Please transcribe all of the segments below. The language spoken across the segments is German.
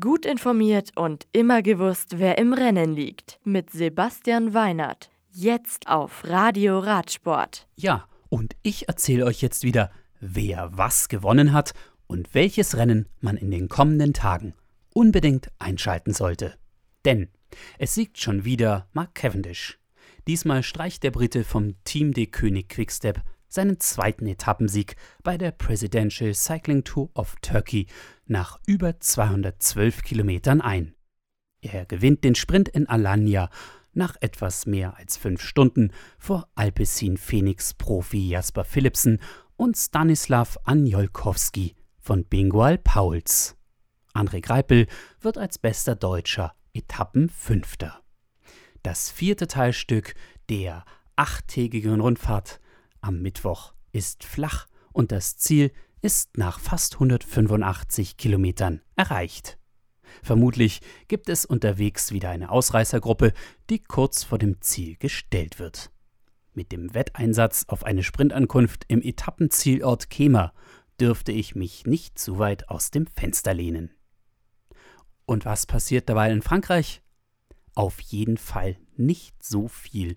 Gut informiert und immer gewusst, wer im Rennen liegt. Mit Sebastian Weinert. Jetzt auf Radio Radsport. Ja, und ich erzähle euch jetzt wieder, wer was gewonnen hat und welches Rennen man in den kommenden Tagen unbedingt einschalten sollte. Denn es siegt schon wieder Mark Cavendish. Diesmal streicht der Brite vom Team de König Quickstep seinen zweiten Etappensieg bei der Presidential Cycling Tour of Turkey nach über 212 Kilometern ein. Er gewinnt den Sprint in Alanya nach etwas mehr als fünf Stunden vor Alpecin Phoenix Profi Jasper Philipsen und Stanislav Anjolkowski von Bingual Pauls. André Greipel wird als bester Deutscher Etappenfünfter. Das vierte Teilstück der achttägigen Rundfahrt am Mittwoch ist flach und das Ziel ist nach fast 185 Kilometern erreicht. Vermutlich gibt es unterwegs wieder eine Ausreißergruppe, die kurz vor dem Ziel gestellt wird. Mit dem Wetteinsatz auf eine Sprintankunft im Etappenzielort Kemer dürfte ich mich nicht zu weit aus dem Fenster lehnen. Und was passiert dabei in Frankreich? Auf jeden Fall nicht so viel,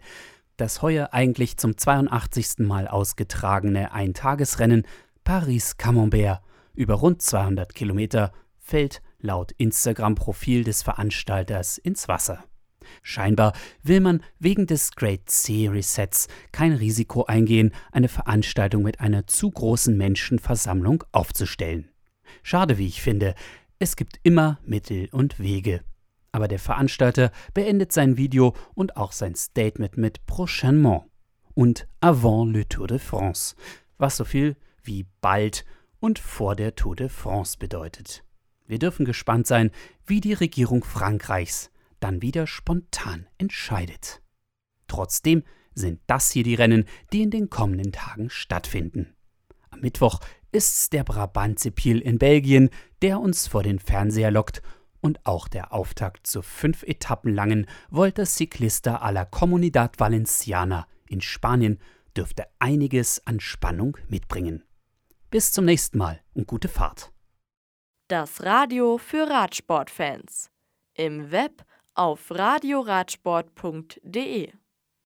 das heuer eigentlich zum 82. Mal ausgetragene Eintagesrennen Paris-Camembert über rund 200 Kilometer fällt laut Instagram-Profil des Veranstalters ins Wasser. Scheinbar will man wegen des Great Sea Resets kein Risiko eingehen, eine Veranstaltung mit einer zu großen Menschenversammlung aufzustellen. Schade, wie ich finde. Es gibt immer Mittel und Wege. Aber der Veranstalter beendet sein Video und auch sein Statement mit Prochainement und Avant le Tour de France, was so viel wie bald und vor der Tour de France bedeutet. Wir dürfen gespannt sein, wie die Regierung Frankreichs dann wieder spontan entscheidet. Trotzdem sind das hier die Rennen, die in den kommenden Tagen stattfinden. Am Mittwoch ist's der Brabant Zepil in Belgien, der uns vor den Fernseher lockt und auch der Auftakt zur fünf Etappen langen Volta Ciclista a la Comunidad Valenciana in Spanien dürfte einiges an Spannung mitbringen. Bis zum nächsten Mal und gute Fahrt. Das Radio für Radsportfans. Im Web auf radioradsport.de